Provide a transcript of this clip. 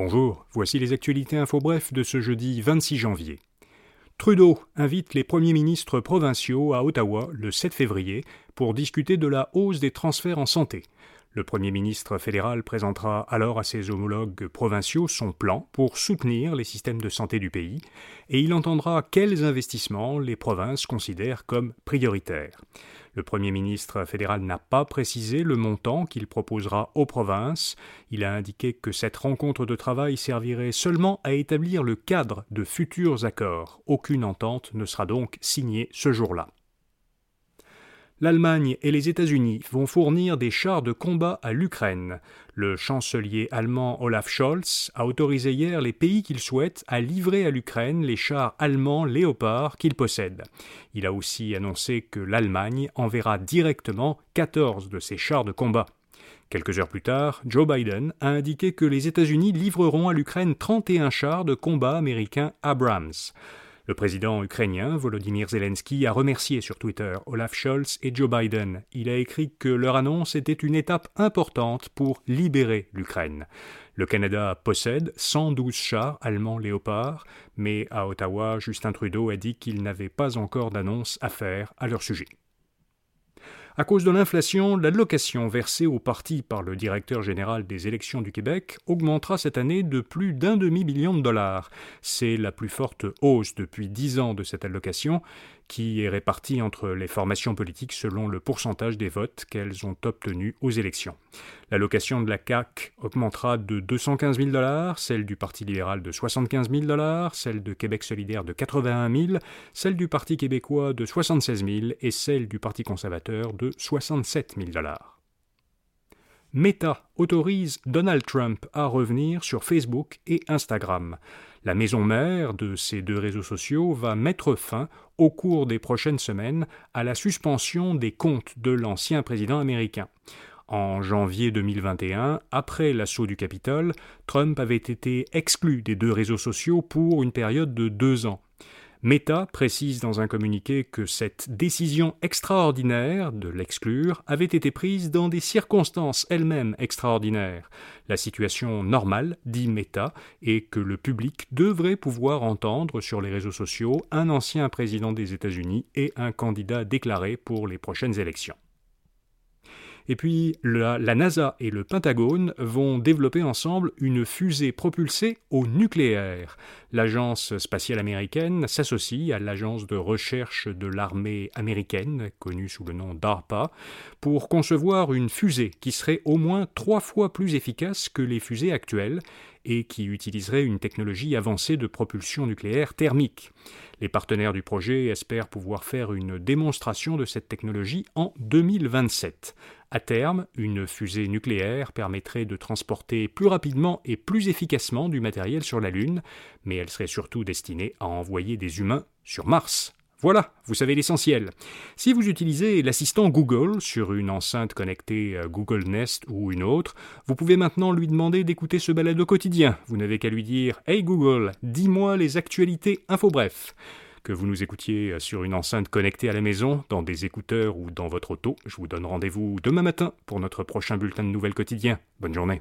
Bonjour, voici les actualités info bref de ce jeudi 26 janvier. Trudeau invite les premiers ministres provinciaux à Ottawa le 7 février pour discuter de la hausse des transferts en santé. Le Premier ministre fédéral présentera alors à ses homologues provinciaux son plan pour soutenir les systèmes de santé du pays et il entendra quels investissements les provinces considèrent comme prioritaires. Le Premier ministre fédéral n'a pas précisé le montant qu'il proposera aux provinces. Il a indiqué que cette rencontre de travail servirait seulement à établir le cadre de futurs accords. Aucune entente ne sera donc signée ce jour-là l'Allemagne et les États-Unis vont fournir des chars de combat à l'Ukraine. Le chancelier allemand Olaf Scholz a autorisé hier les pays qu'il souhaite à livrer à l'Ukraine les chars allemands Léopard qu'il possède. Il a aussi annoncé que l'Allemagne enverra directement 14 de ces chars de combat. Quelques heures plus tard, Joe Biden a indiqué que les États-Unis livreront à l'Ukraine 31 chars de combat américains Abrams. Le président ukrainien Volodymyr Zelensky a remercié sur Twitter Olaf Scholz et Joe Biden. Il a écrit que leur annonce était une étape importante pour libérer l'Ukraine. Le Canada possède 112 chars allemands Léopard, mais à Ottawa, Justin Trudeau a dit qu'il n'avait pas encore d'annonce à faire à leur sujet. À cause de l'inflation, l'allocation versée au parti par le directeur général des élections du Québec augmentera cette année de plus d'un demi-million de dollars. C'est la plus forte hausse depuis dix ans de cette allocation qui est répartie entre les formations politiques selon le pourcentage des votes qu'elles ont obtenus aux élections. L'allocation de la CAQ augmentera de 215 000 dollars, celle du Parti libéral de 75 000 dollars, celle de Québec solidaire de 81 000, celle du Parti québécois de 76 000 et celle du Parti conservateur de 67 000 dollars. Meta autorise Donald Trump à revenir sur Facebook et Instagram. La maison mère de ces deux réseaux sociaux va mettre fin, au cours des prochaines semaines, à la suspension des comptes de l'ancien président américain. En janvier 2021, après l'assaut du Capitole, Trump avait été exclu des deux réseaux sociaux pour une période de deux ans. Meta précise dans un communiqué que cette décision extraordinaire de l'exclure avait été prise dans des circonstances elles-mêmes extraordinaires. La situation normale, dit Meta, est que le public devrait pouvoir entendre sur les réseaux sociaux un ancien président des États-Unis et un candidat déclaré pour les prochaines élections. Et puis la, NASA et le Pentagone vont développer ensemble une fusée propulsée au nucléaire. L'agence spatiale américaine s'associe à l'agence de recherche de l'armée américaine, connue sous le nom DARPA, pour concevoir une fusée qui serait au moins trois fois plus efficace que les fusées actuelles et qui utiliserait une technologie avancée de propulsion nucléaire thermique. Les partenaires du projet espèrent pouvoir faire une démonstration de cette technologie en 2027. À terme, une fusée nucléaire permettrait de transporter plus rapidement et plus efficacement du matériel sur la Lune, mais elle serait surtout destinée à envoyer des humains sur Mars. Voilà, vous savez l'essentiel. Si vous utilisez l'assistant Google sur une enceinte connectée Google Nest ou une autre, vous pouvez maintenant lui demander d'écouter ce balade au quotidien. Vous n'avez qu'à lui dire Hey Google, dis-moi les actualités info bref. Que vous nous écoutiez sur une enceinte connectée à la maison, dans des écouteurs ou dans votre auto, je vous donne rendez-vous demain matin pour notre prochain bulletin de nouvelles quotidien. Bonne journée.